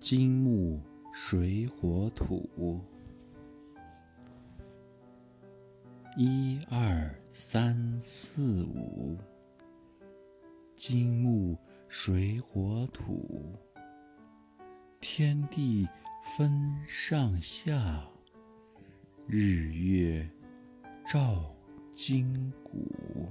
金木水火土。一二三四五。金木水火土。天地分上下日月照今古